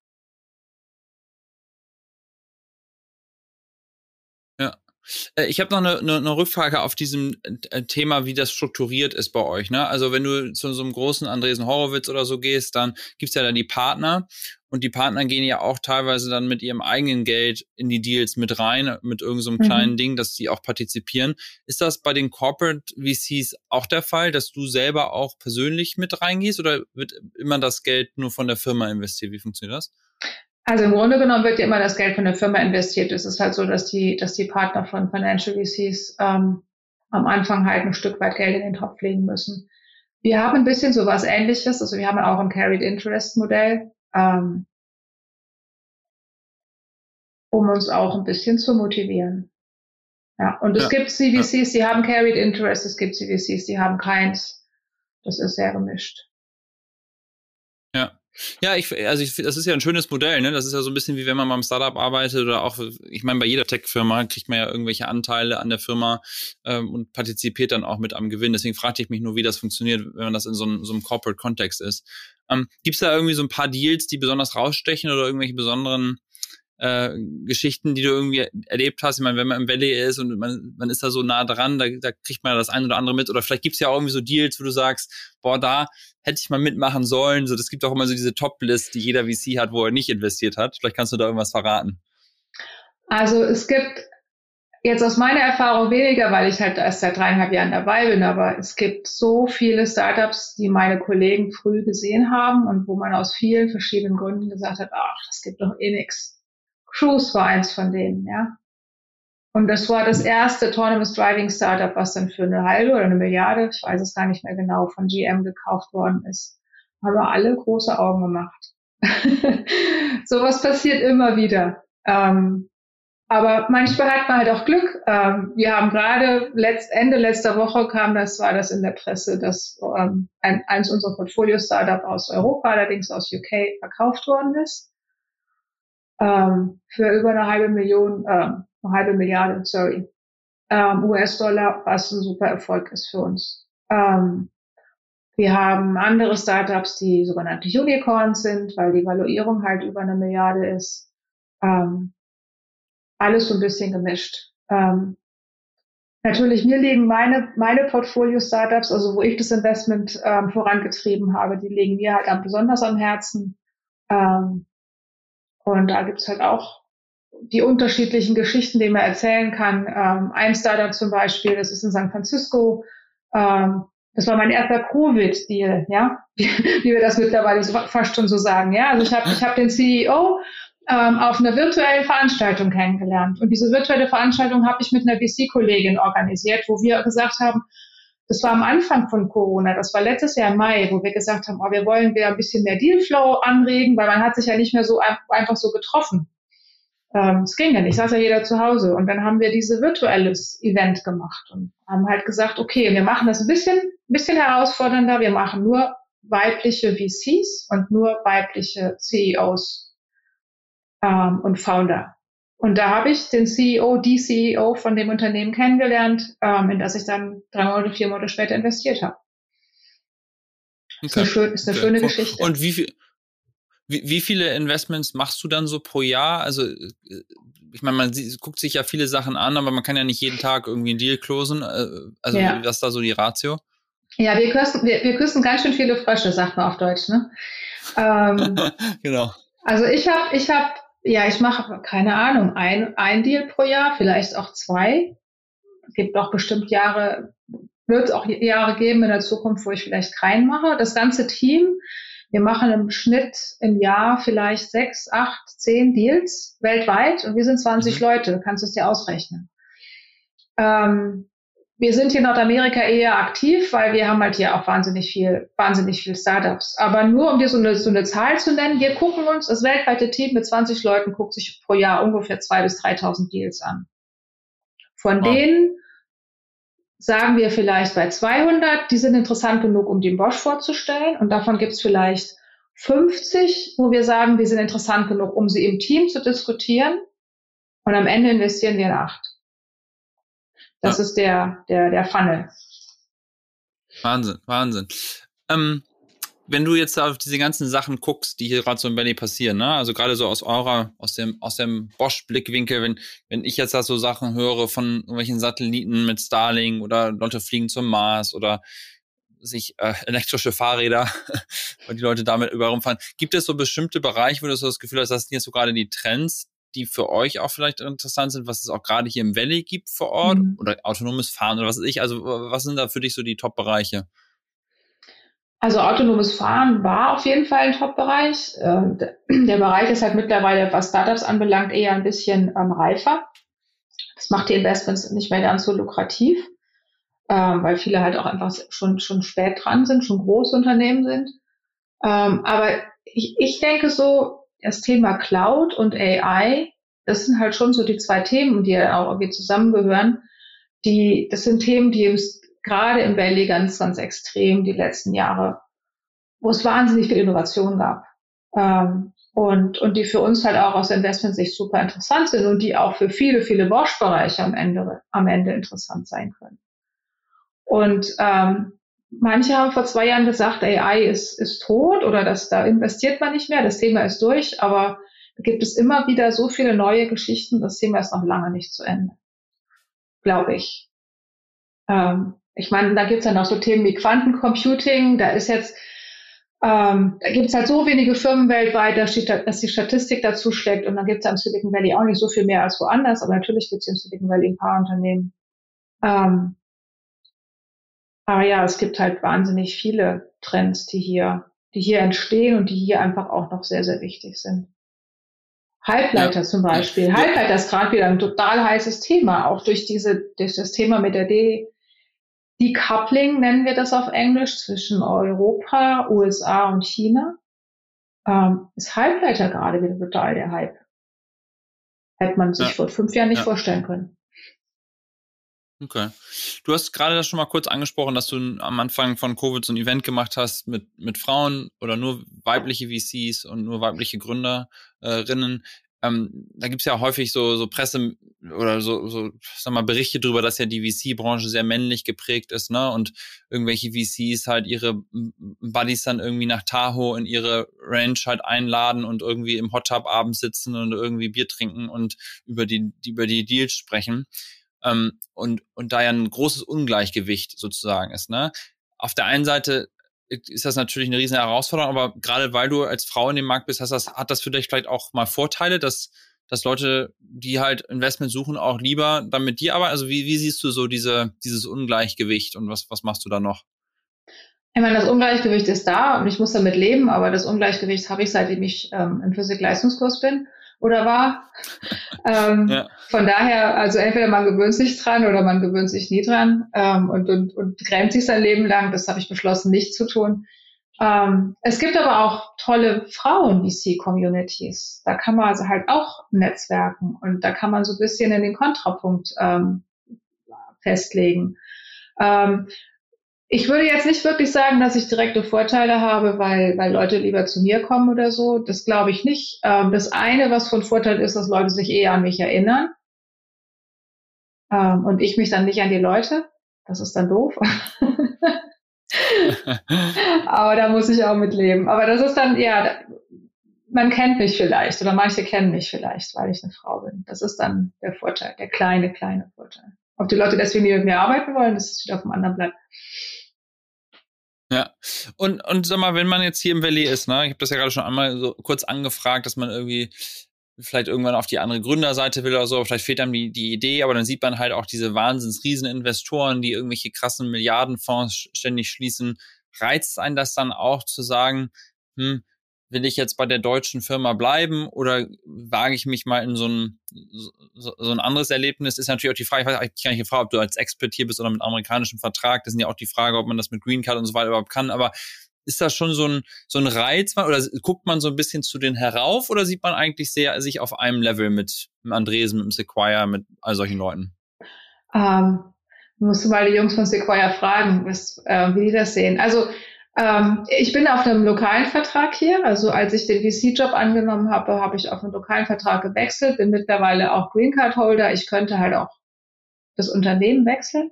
ich habe noch eine, eine, eine, Rückfrage auf diesem äh, Thema, wie das strukturiert ist bei euch. Ne? Also wenn du zu so einem großen Andresen Horowitz oder so gehst, dann gibt's ja da die Partner und die Partner gehen ja auch teilweise dann mit ihrem eigenen Geld in die Deals mit rein, mit irgendeinem so mhm. kleinen Ding, dass die auch partizipieren. Ist das bei den Corporate VCs auch der Fall, dass du selber auch persönlich mit reingehst oder wird immer das Geld nur von der Firma investiert? Wie funktioniert das? Also im Grunde genommen wird ja immer das Geld von der Firma investiert. Es ist halt so, dass die, dass die Partner von Financial VCs ähm, am Anfang halt ein Stück weit Geld in den Topf legen müssen. Wir haben ein bisschen sowas ähnliches, also wir haben auch ein Carried Interest Modell, ähm, um uns auch ein bisschen zu motivieren. Ja, und es ja. gibt CVCs, die haben Carried Interest, es gibt CVCs, die haben keins. Das ist sehr gemischt. Ja. Ich, also ich, das ist ja ein schönes Modell, ne? Das ist ja so ein bisschen wie wenn man beim Startup arbeitet oder auch, ich meine, bei jeder Tech-Firma kriegt man ja irgendwelche Anteile an der Firma ähm, und partizipiert dann auch mit am Gewinn. Deswegen fragte ich mich nur, wie das funktioniert, wenn man das in so einem, so einem Corporate-Kontext ist. Ähm, Gibt es da irgendwie so ein paar Deals, die besonders rausstechen oder irgendwelche besonderen äh, Geschichten, die du irgendwie erlebt hast. Ich meine, wenn man im Valley ist und man, man ist da so nah dran, da, da kriegt man das ein oder andere mit. Oder vielleicht gibt's ja auch irgendwie so Deals, wo du sagst, boah, da hätte ich mal mitmachen sollen. So, das gibt auch immer so diese Top-List, die jeder VC hat, wo er nicht investiert hat. Vielleicht kannst du da irgendwas verraten. Also es gibt jetzt aus meiner Erfahrung weniger, weil ich halt erst seit dreieinhalb Jahren dabei bin, aber es gibt so viele Startups, die meine Kollegen früh gesehen haben und wo man aus vielen verschiedenen Gründen gesagt hat, ach, das gibt doch eh nix. Cruise war eins von denen, ja. Und das war das erste Autonomous Driving Startup, was dann für eine halbe oder eine Milliarde, ich weiß es gar nicht mehr genau, von GM gekauft worden ist. Haben wir alle große Augen gemacht. <laughs> Sowas passiert immer wieder. Ähm, aber manchmal hat man halt auch Glück. Ähm, wir haben gerade letzt, Ende letzter Woche kam das, war das in der Presse, dass ähm, ein, eins unserer Portfolio-Startup aus Europa, allerdings aus UK, verkauft worden ist ähm, für über eine halbe Million, äh, eine halbe Milliarde, sorry, ähm, US-Dollar, was ein super Erfolg ist für uns. Ähm, wir haben andere Startups, die sogenannte Unicorns sind, weil die Valuierung halt über eine Milliarde ist. Ähm, alles so ein bisschen gemischt. Ähm, natürlich, mir liegen meine, meine Portfolio-Startups, also wo ich das Investment ähm, vorangetrieben habe, die liegen mir halt besonders am Herzen. Ähm, und da gibt's halt auch die unterschiedlichen Geschichten, die man erzählen kann. Ähm, ein Startup zum Beispiel, das ist in San Francisco. Ähm, das war mein erster Covid-Deal, ja, <laughs> wie, wir das mittlerweile so, fast schon so sagen. Ja, also ich habe ich hab den CEO ähm, auf einer virtuellen Veranstaltung kennengelernt. Und diese virtuelle Veranstaltung habe ich mit einer VC-Kollegin organisiert, wo wir gesagt haben, das war am Anfang von Corona, das war letztes Jahr im Mai, wo wir gesagt haben, oh, wir wollen wieder ein bisschen mehr Dealflow anregen, weil man hat sich ja nicht mehr so einfach so getroffen. Ähm, es ging ja nicht, saß ja jeder zu Hause. Und dann haben wir diese virtuelles Event gemacht und haben halt gesagt, okay, wir machen das ein bisschen, ein bisschen herausfordernder. Wir machen nur weibliche VCs und nur weibliche CEOs ähm, und Founder. Und da habe ich den CEO, die CEO von dem Unternehmen kennengelernt, ähm, in das ich dann drei Monate, vier Monate später investiert habe. Okay. Ist eine, schön, ist eine okay. schöne Geschichte. Und wie viel, wie, wie viele Investments machst du dann so pro Jahr? Also ich meine, man sieht, guckt sich ja viele Sachen an, aber man kann ja nicht jeden Tag irgendwie einen Deal closen. Äh, also ja. was ist da so die Ratio? Ja, wir küssen, wir, wir küssen ganz schön viele Frösche, sagt man auf Deutsch, ne? Ähm, <laughs> genau. Also ich habe, ich habe, ja, ich mache, keine Ahnung, ein, ein Deal pro Jahr, vielleicht auch zwei. Es gibt doch bestimmt Jahre, wird es auch Jahre geben in der Zukunft, wo ich vielleicht keinen mache. Das ganze Team, wir machen im Schnitt im Jahr vielleicht sechs, acht, zehn Deals weltweit und wir sind 20 mhm. Leute, du kannst es dir ausrechnen. Ähm, wir sind hier in Nordamerika eher aktiv, weil wir haben halt hier auch wahnsinnig viel, wahnsinnig viel Startups. Aber nur um dir so eine, so eine Zahl zu nennen, wir gucken uns, das weltweite Team mit 20 Leuten guckt sich pro Jahr ungefähr 2.000 bis 3.000 Deals an. Von wow. denen sagen wir vielleicht bei 200, die sind interessant genug, um den Bosch vorzustellen. Und davon gibt es vielleicht 50, wo wir sagen, die sind interessant genug, um sie im Team zu diskutieren. Und am Ende investieren wir in acht. Das ja. ist der, der, der Funnel. Wahnsinn, Wahnsinn. Ähm, wenn du jetzt auf diese ganzen Sachen guckst, die hier gerade so in Valley passieren, ne? also gerade so aus eurer, aus dem, aus dem Bosch-Blickwinkel, wenn, wenn ich jetzt da so Sachen höre von irgendwelchen Satelliten mit Starlink oder Leute fliegen zum Mars oder sich äh, elektrische Fahrräder, <laughs> weil die Leute damit überall rumfahren. Gibt es so bestimmte Bereiche, wo du so das Gefühl hast, das sind jetzt so gerade die Trends, die für euch auch vielleicht interessant sind, was es auch gerade hier im Valley gibt vor Ort mhm. oder autonomes Fahren oder was weiß ich. Also was sind da für dich so die Top-Bereiche? Also autonomes Fahren war auf jeden Fall ein Top-Bereich. Ähm, <clears throat> der Bereich ist halt mittlerweile, was Startups anbelangt, eher ein bisschen ähm, reifer. Das macht die Investments nicht mehr ganz so lukrativ, ähm, weil viele halt auch einfach schon, schon spät dran sind, schon große Unternehmen sind. Aber ich, ich denke so, das Thema Cloud und AI, das sind halt schon so die zwei Themen, die ja auch irgendwie zusammengehören. Die, das sind Themen, die gerade im Valley ganz, ganz extrem die letzten Jahre, wo es wahnsinnig viel Innovation gab. Ähm, und, und die für uns halt auch aus Investmentsicht super interessant sind und die auch für viele, viele Bosch-Bereiche am Ende, am Ende interessant sein können. Und ähm, Manche haben vor zwei Jahren gesagt, AI ist, ist tot oder dass da investiert man nicht mehr, das Thema ist durch, aber da gibt es immer wieder so viele neue Geschichten, das Thema ist noch lange nicht zu Ende, glaube ich. Ähm, ich meine, da gibt es ja noch so Themen wie Quantencomputing, da ist jetzt, ähm, da gibt es halt so wenige Firmen weltweit, dass die, dass die Statistik dazu schlägt und dann gibt es im Silicon Valley auch nicht so viel mehr als woanders, aber natürlich gibt es im Silicon Valley ein paar Unternehmen. Ähm, aber ja, es gibt halt wahnsinnig viele Trends, die hier, die hier entstehen und die hier einfach auch noch sehr, sehr wichtig sind. Halbleiter ja. zum Beispiel. Ja. Halbleiter ist gerade wieder ein total heißes Thema, auch durch diese, durch das Thema mit der De Decoupling nennen wir das auf Englisch zwischen Europa, USA und China. Ähm, ist Halbleiter gerade wieder total der Hype. Hätte man sich ja. vor fünf Jahren nicht vorstellen können. Okay. Du hast gerade das schon mal kurz angesprochen, dass du am Anfang von Covid so ein Event gemacht hast mit, mit Frauen oder nur weibliche VCs und nur weibliche Gründerinnen. Ähm, da gibt's ja häufig so, so Presse oder so, so, sag mal, Berichte darüber, dass ja die VC-Branche sehr männlich geprägt ist, ne? Und irgendwelche VCs halt ihre Buddies dann irgendwie nach Tahoe in ihre Ranch halt einladen und irgendwie im Hot Tub abends sitzen und irgendwie Bier trinken und über die, über die Deals sprechen. Ähm, und, und da ja ein großes Ungleichgewicht sozusagen ist. Ne? Auf der einen Seite ist das natürlich eine riesen Herausforderung, aber gerade weil du als Frau in dem Markt bist, hast das, hat das für dich vielleicht auch mal Vorteile, dass, dass Leute, die halt Investment suchen, auch lieber dann mit dir arbeiten? Also wie, wie siehst du so diese, dieses Ungleichgewicht und was, was machst du da noch? Ich meine, das Ungleichgewicht ist da und ich muss damit leben, aber das Ungleichgewicht habe ich, seitdem ich ähm, im Physik-Leistungskurs bin oder war. ähm, ja. Von daher, also entweder man gewöhnt sich dran oder man gewöhnt sich nie dran ähm, und, und, und grenzt sich sein Leben lang. Das habe ich beschlossen, nicht zu tun. Ähm, es gibt aber auch tolle Frauen-VC-Communities. Da kann man also halt auch netzwerken und da kann man so ein bisschen in den Kontrapunkt ähm, festlegen. Ähm, ich würde jetzt nicht wirklich sagen, dass ich direkte Vorteile habe, weil, weil Leute lieber zu mir kommen oder so. Das glaube ich nicht. Ähm, das eine, was von Vorteil ist, dass Leute sich eher an mich erinnern. Ähm, und ich mich dann nicht an die Leute. Das ist dann doof. <laughs> Aber da muss ich auch mit leben. Aber das ist dann, ja, man kennt mich vielleicht oder manche kennen mich vielleicht, weil ich eine Frau bin. Das ist dann der Vorteil, der kleine, kleine Vorteil. Ob die Leute deswegen mit mir arbeiten wollen, das ist wieder auf dem anderen Blatt. Ja, und, und sag mal, wenn man jetzt hier im Valley ist, ne, ich habe das ja gerade schon einmal so kurz angefragt, dass man irgendwie vielleicht irgendwann auf die andere Gründerseite will oder so, vielleicht fehlt einem die, die Idee, aber dann sieht man halt auch diese wahnsinns Rieseninvestoren, die irgendwelche krassen Milliardenfonds ständig schließen. Reizt einen das dann auch zu sagen, hm, will ich jetzt bei der deutschen Firma bleiben oder wage ich mich mal in so ein, so, so ein anderes Erlebnis? Ist natürlich auch die Frage, ich weiß ich kann nicht fragen, ob du als Expert hier bist oder mit amerikanischem Vertrag. Das sind ja auch die Frage, ob man das mit Green Card und so weiter überhaupt kann. Aber ist das schon so ein, so ein Reiz oder guckt man so ein bisschen zu den herauf oder sieht man eigentlich sehr sich auf einem Level mit, Andresen, mit Sequoia, mit all solchen Leuten? Ähm, musst du mal die Jungs von Sequoia fragen, was, äh, wie die das sehen. Also ähm, ich bin auf einem lokalen Vertrag hier. Also als ich den VC-Job angenommen habe, habe ich auf einen lokalen Vertrag gewechselt, bin mittlerweile auch Green Card Holder. Ich könnte halt auch das Unternehmen wechseln.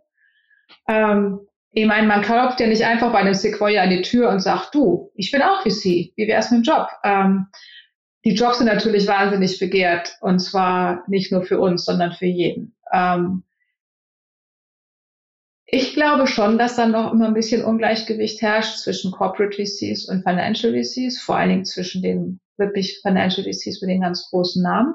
Ähm, ich meine, man klopft ja nicht einfach bei einem Sequoia an die Tür und sagt, du, ich bin auch VC, wie wär's mit dem Job? Ähm, die Jobs sind natürlich wahnsinnig begehrt und zwar nicht nur für uns, sondern für jeden. Ähm, ich glaube schon, dass dann noch immer ein bisschen Ungleichgewicht herrscht zwischen Corporate VCs und Financial VCs, vor allen Dingen zwischen den wirklich Financial VCs mit den ganz großen Namen.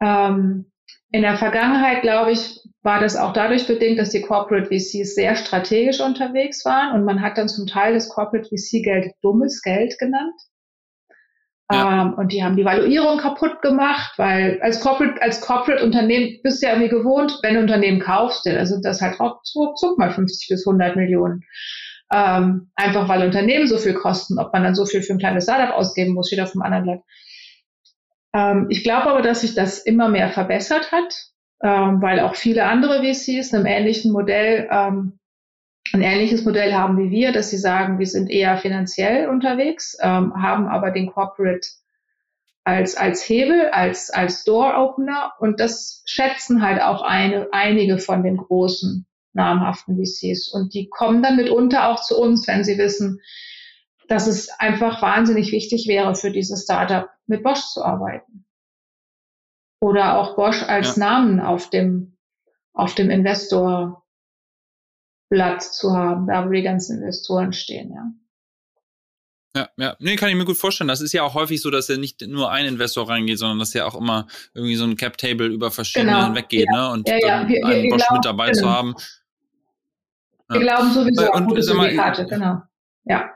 Ähm, in der Vergangenheit, glaube ich, war das auch dadurch bedingt, dass die Corporate VCs sehr strategisch unterwegs waren und man hat dann zum Teil das Corporate VC-Geld dummes Geld genannt. Ja. Ähm, und die haben die Valuierung kaputt gemacht, weil als Corporate, als Corporate Unternehmen bist du ja irgendwie gewohnt, wenn du Unternehmen kaufst, also das halt auch zuck mal 50 bis 100 Millionen. Ähm, einfach weil Unternehmen so viel kosten, ob man dann so viel für ein kleines Startup ausgeben muss, steht dem anderen Blatt. Ähm, ich glaube aber, dass sich das immer mehr verbessert hat, ähm, weil auch viele andere VCs einem ähnlichen Modell ähm, ein ähnliches Modell haben wie wir, dass sie sagen, wir sind eher finanziell unterwegs, ähm, haben aber den Corporate als, als Hebel, als, als Door Opener und das schätzen halt auch eine, einige von den großen namhaften VCs und die kommen dann mitunter auch zu uns, wenn sie wissen, dass es einfach wahnsinnig wichtig wäre für dieses Startup mit Bosch zu arbeiten. Oder auch Bosch als ja. Namen auf dem, auf dem Investor Blatt zu haben, da wo die ganzen Investoren stehen, ja. Ja, ja. Nee, kann ich mir gut vorstellen. Das ist ja auch häufig so, dass ja nicht nur ein Investor reingeht, sondern dass ja auch immer irgendwie so ein Cap-Table über verschiedene genau. hinweggeht, ja. ne? Und ja, ja. Wir, einen wir Bosch glauben, mit dabei genau. zu haben. Wir glauben sowieso und, gute Syndikate, genau. Ja.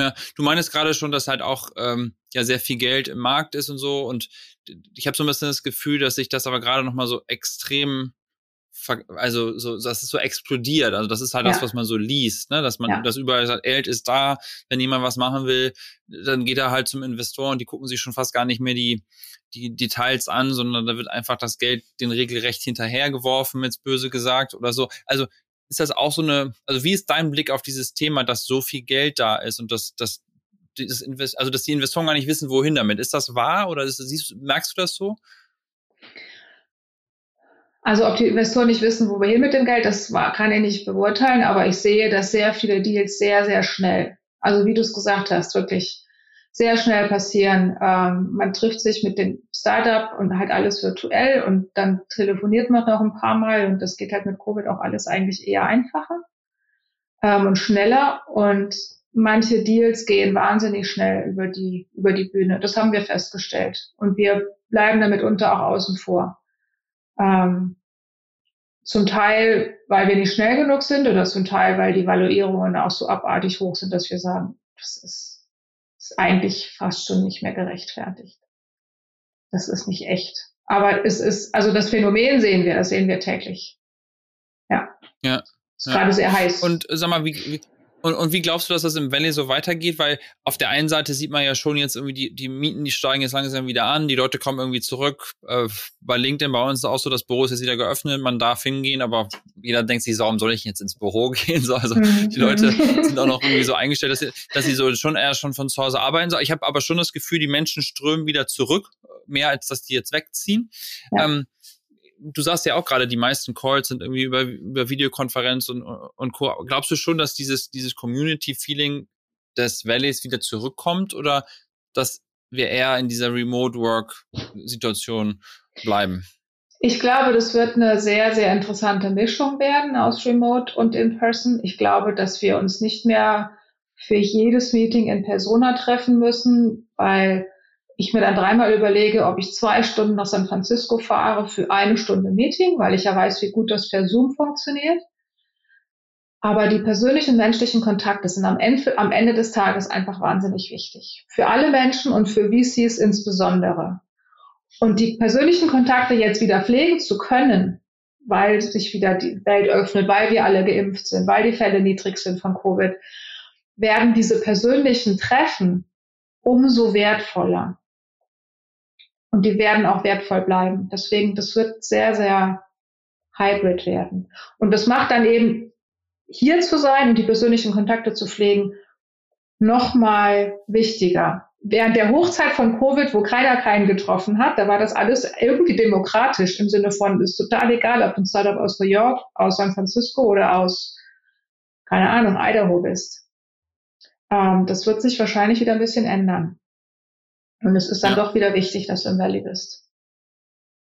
Ja, du meinst gerade schon, dass halt auch ähm, ja sehr viel Geld im Markt ist und so. Und ich habe so ein bisschen das Gefühl, dass sich das aber gerade nochmal so extrem also so, das ist so explodiert. Also das ist halt ja. das, was man so liest, ne? dass man ja. das überall sagt, Geld ist da, wenn jemand was machen will, dann geht er halt zum Investor und die gucken sich schon fast gar nicht mehr die, die Details an, sondern da wird einfach das Geld den regelrecht hinterhergeworfen, jetzt böse gesagt oder so. Also ist das auch so eine, also wie ist dein Blick auf dieses Thema, dass so viel Geld da ist und dass, dass dieses Invest also dass die Investoren gar nicht wissen, wohin damit. Ist das wahr oder ist, siehst, merkst du das so? Also ob die Investoren nicht wissen, wo wir hin mit dem Geld, das kann ich nicht beurteilen, aber ich sehe, dass sehr viele Deals sehr, sehr schnell, also wie du es gesagt hast, wirklich sehr schnell passieren. Ähm, man trifft sich mit dem Startup und halt alles virtuell und dann telefoniert man noch ein paar Mal und das geht halt mit Covid auch alles eigentlich eher einfacher ähm, und schneller und manche Deals gehen wahnsinnig schnell über die, über die Bühne. Das haben wir festgestellt und wir bleiben damit unter auch außen vor. Ähm, zum Teil, weil wir nicht schnell genug sind oder zum Teil, weil die Valuierungen auch so abartig hoch sind, dass wir sagen, das ist, ist eigentlich fast schon nicht mehr gerechtfertigt. Das ist nicht echt. Aber es ist, also das Phänomen sehen wir, das sehen wir täglich. Ja. Ja. Ist ja. gerade sehr heiß. Und sag mal, wie, wie, und, und wie glaubst du, dass das im Valley so weitergeht? Weil auf der einen Seite sieht man ja schon jetzt irgendwie die, die Mieten, die steigen jetzt langsam wieder an, die Leute kommen irgendwie zurück. Äh, bei LinkedIn bei uns ist auch so, das Büro ist jetzt wieder geöffnet, man darf hingehen, aber jeder denkt sich, warum soll ich jetzt ins Büro <laughs> gehen? So, also mhm. die Leute <laughs> sind auch noch irgendwie so eingestellt, dass sie, dass sie so schon eher schon von zu Hause arbeiten. So, ich habe aber schon das Gefühl, die Menschen strömen wieder zurück, mehr als dass die jetzt wegziehen. Ja. Ähm, du sagst ja auch gerade, die meisten Calls sind irgendwie über, über Videokonferenz und, und Co. Glaubst du schon, dass dieses, dieses Community-Feeling des Valleys wieder zurückkommt oder dass wir eher in dieser Remote Work Situation bleiben? Ich glaube, das wird eine sehr, sehr interessante Mischung werden aus Remote und In-Person. Ich glaube, dass wir uns nicht mehr für jedes Meeting in Persona treffen müssen, weil ich mir dann dreimal überlege, ob ich zwei Stunden nach San Francisco fahre für eine Stunde Meeting, weil ich ja weiß, wie gut das per Zoom funktioniert. Aber die persönlichen menschlichen Kontakte sind am Ende, am Ende des Tages einfach wahnsinnig wichtig. Für alle Menschen und für VCs insbesondere. Und die persönlichen Kontakte jetzt wieder pflegen zu können, weil sich wieder die Welt öffnet, weil wir alle geimpft sind, weil die Fälle niedrig sind von Covid, werden diese persönlichen Treffen umso wertvoller. Und die werden auch wertvoll bleiben. Deswegen, das wird sehr, sehr hybrid werden. Und das macht dann eben hier zu sein und die persönlichen Kontakte zu pflegen nochmal wichtiger. Während der Hochzeit von Covid, wo keiner keinen getroffen hat, da war das alles irgendwie demokratisch im Sinne von, ist total egal, ob du ein Startup aus New York, aus San Francisco oder aus, keine Ahnung, Idaho bist. Ähm, das wird sich wahrscheinlich wieder ein bisschen ändern. Und es ist dann ja. doch wieder wichtig, dass du im Valley bist.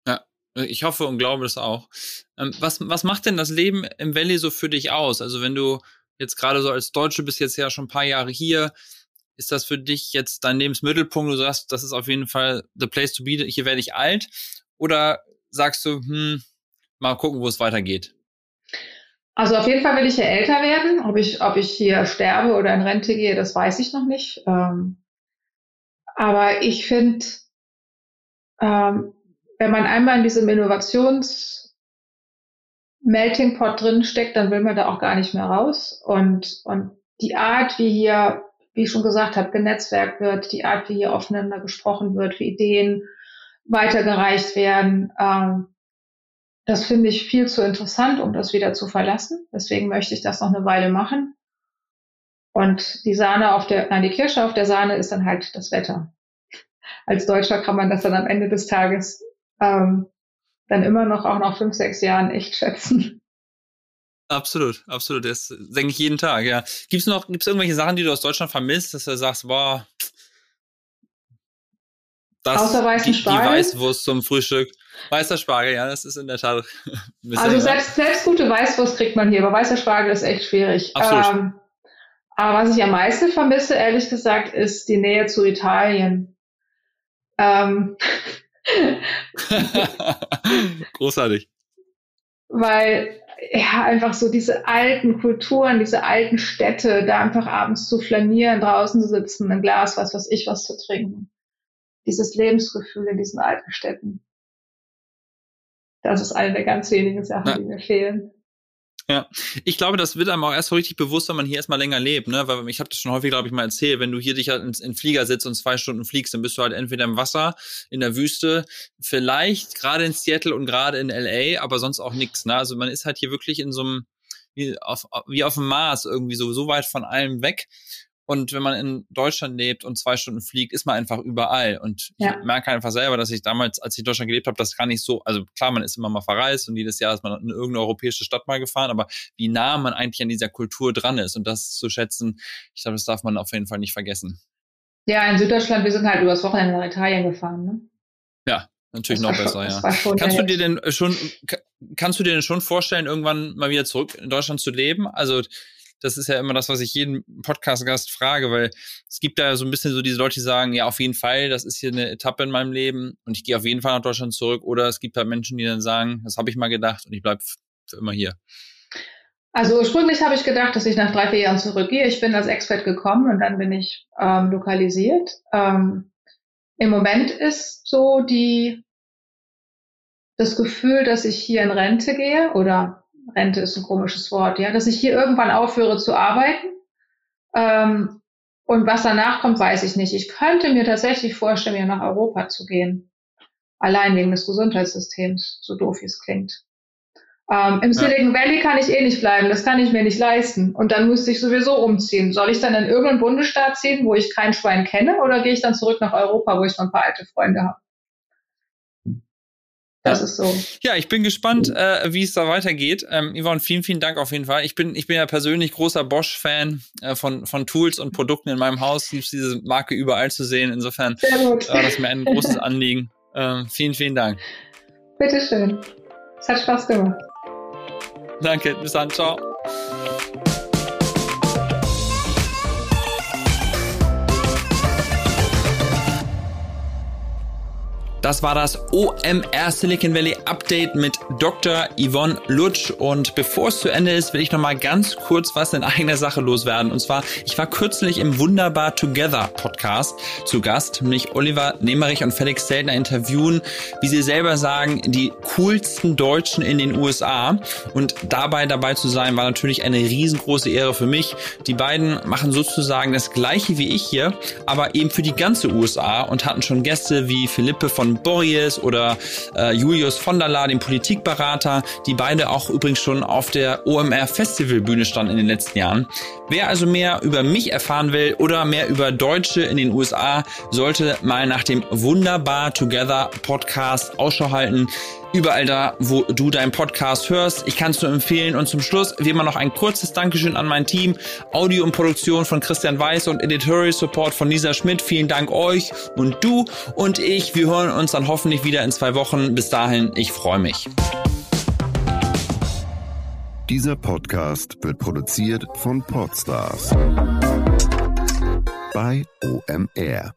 Ja, ich hoffe und glaube es auch. Ähm, was, was macht denn das Leben im Valley so für dich aus? Also wenn du jetzt gerade so als Deutsche bist jetzt ja schon ein paar Jahre hier, ist das für dich jetzt dein Lebensmittelpunkt? Du sagst, das ist auf jeden Fall the place to be, hier werde ich alt? Oder sagst du, hm, mal gucken, wo es weitergeht? Also auf jeden Fall will ich ja älter werden. Ob ich, ob ich hier sterbe oder in Rente gehe, das weiß ich noch nicht. Ähm, aber ich finde, ähm, wenn man einmal in diesem Innovations Melting Pot drin steckt, dann will man da auch gar nicht mehr raus. Und, und die Art, wie hier, wie ich schon gesagt habe, genetzwerkt wird, die Art, wie hier aufeinander gesprochen wird, wie Ideen weitergereicht werden, ähm, das finde ich viel zu interessant, um das wieder zu verlassen. Deswegen möchte ich das noch eine Weile machen. Und die Sahne auf der, nein, die Kirsche auf der Sahne ist dann halt das Wetter. Als Deutscher kann man das dann am Ende des Tages ähm, dann immer noch auch nach fünf, sechs Jahren echt schätzen. Absolut, absolut. Das denke ich jeden Tag, ja. Gibt es noch, gibt's irgendwelche Sachen, die du aus Deutschland vermisst, dass du sagst, boah, das, Außer weißen die, Spargel? Die Weißwurst zum Frühstück. Weißer Spargel, ja, das ist in der Tat. <laughs> also selbst, selbst gute Weißwurst kriegt man hier, aber weißer Spargel ist echt schwierig. Absolut. Ähm, aber was ich am meisten vermisse, ehrlich gesagt, ist die Nähe zu Italien. Ähm, <laughs> Großartig. Weil ja einfach so diese alten Kulturen, diese alten Städte, da einfach abends zu flanieren, draußen zu sitzen, ein Glas, was weiß ich, was zu trinken. Dieses Lebensgefühl in diesen alten Städten. Das ist eine der ganz wenigen Sachen, ja. die mir fehlen. <laughs> Ja, ich glaube, das wird einem auch erst so richtig bewusst, wenn man hier erstmal länger lebt, ne? Weil ich habe das schon häufig, glaube ich, mal erzählt, wenn du hier dich halt in, in Flieger sitzt und zwei Stunden fliegst, dann bist du halt entweder im Wasser, in der Wüste, vielleicht gerade in Seattle und gerade in LA, aber sonst auch nichts. Ne? Also man ist halt hier wirklich in so einem, wie auf, wie auf dem Mars irgendwie so, so weit von allem weg. Und wenn man in Deutschland lebt und zwei Stunden fliegt, ist man einfach überall. Und ja. ich merke einfach selber, dass ich damals, als ich in Deutschland gelebt habe, das gar nicht so, also klar, man ist immer mal verreist und jedes Jahr ist man in irgendeine europäische Stadt mal gefahren, aber wie nah man eigentlich an dieser Kultur dran ist und das zu schätzen, ich glaube, das darf man auf jeden Fall nicht vergessen. Ja, in Süddeutschland, wir sind halt übers Wochenende nach Italien gefahren, ne? Ja, natürlich noch besser, schon, ja. Kannst du dir denn schon, kannst du dir denn schon vorstellen, irgendwann mal wieder zurück in Deutschland zu leben? Also das ist ja immer das, was ich jeden Podcast-Gast frage, weil es gibt da so ein bisschen so diese Leute, die sagen, ja, auf jeden Fall, das ist hier eine Etappe in meinem Leben und ich gehe auf jeden Fall nach Deutschland zurück. Oder es gibt halt Menschen, die dann sagen, das habe ich mal gedacht und ich bleibe für immer hier. Also ursprünglich habe ich gedacht, dass ich nach drei, vier Jahren zurückgehe. Ich bin als Expert gekommen und dann bin ich ähm, lokalisiert. Ähm, Im Moment ist so die das Gefühl, dass ich hier in Rente gehe oder Rente ist ein komisches Wort, ja, dass ich hier irgendwann aufhöre zu arbeiten. Ähm, und was danach kommt, weiß ich nicht. Ich könnte mir tatsächlich vorstellen, mir nach Europa zu gehen. Allein wegen des Gesundheitssystems, so doof wie es klingt. Ähm, Im ja. Silicon Valley kann ich eh nicht bleiben, das kann ich mir nicht leisten. Und dann müsste ich sowieso umziehen. Soll ich dann in irgendeinen Bundesstaat ziehen, wo ich kein Schwein kenne, oder gehe ich dann zurück nach Europa, wo ich noch ein paar alte Freunde habe? Das ist so. Ja, ich bin gespannt, äh, wie es da weitergeht. Ähm, Yvonne, vielen, vielen Dank auf jeden Fall. Ich bin, ich bin ja persönlich großer Bosch-Fan äh, von, von Tools und Produkten in meinem Haus. Liebst diese Marke überall zu sehen. Insofern war das mir ein großes Anliegen. Ähm, vielen, vielen Dank. Bitteschön. Es hat Spaß gemacht. Danke, bis dann. Ciao. Das war das OMR Silicon Valley Update mit Dr. Yvonne Lutsch. Und bevor es zu Ende ist, will ich noch mal ganz kurz was in eigener Sache loswerden. Und zwar, ich war kürzlich im Wunderbar Together Podcast zu Gast, nämlich Oliver Nemerich und Felix Seltner interviewen, wie sie selber sagen, die coolsten Deutschen in den USA. Und dabei dabei zu sein, war natürlich eine riesengroße Ehre für mich. Die beiden machen sozusagen das gleiche wie ich hier, aber eben für die ganze USA und hatten schon Gäste wie Philippe von Borries oder äh, Julius von der La, dem Politikberater, die beide auch übrigens schon auf der OMR Festivalbühne standen in den letzten Jahren. Wer also mehr über mich erfahren will oder mehr über Deutsche in den USA, sollte mal nach dem Wunderbar Together Podcast Ausschau halten überall da, wo du deinen Podcast hörst. Ich kann es nur empfehlen. Und zum Schluss wie immer noch ein kurzes Dankeschön an mein Team. Audio und Produktion von Christian Weiß und Editorial Support von Lisa Schmidt. Vielen Dank euch und du und ich. Wir hören uns dann hoffentlich wieder in zwei Wochen. Bis dahin, ich freue mich. Dieser Podcast wird produziert von Podstars bei OMR.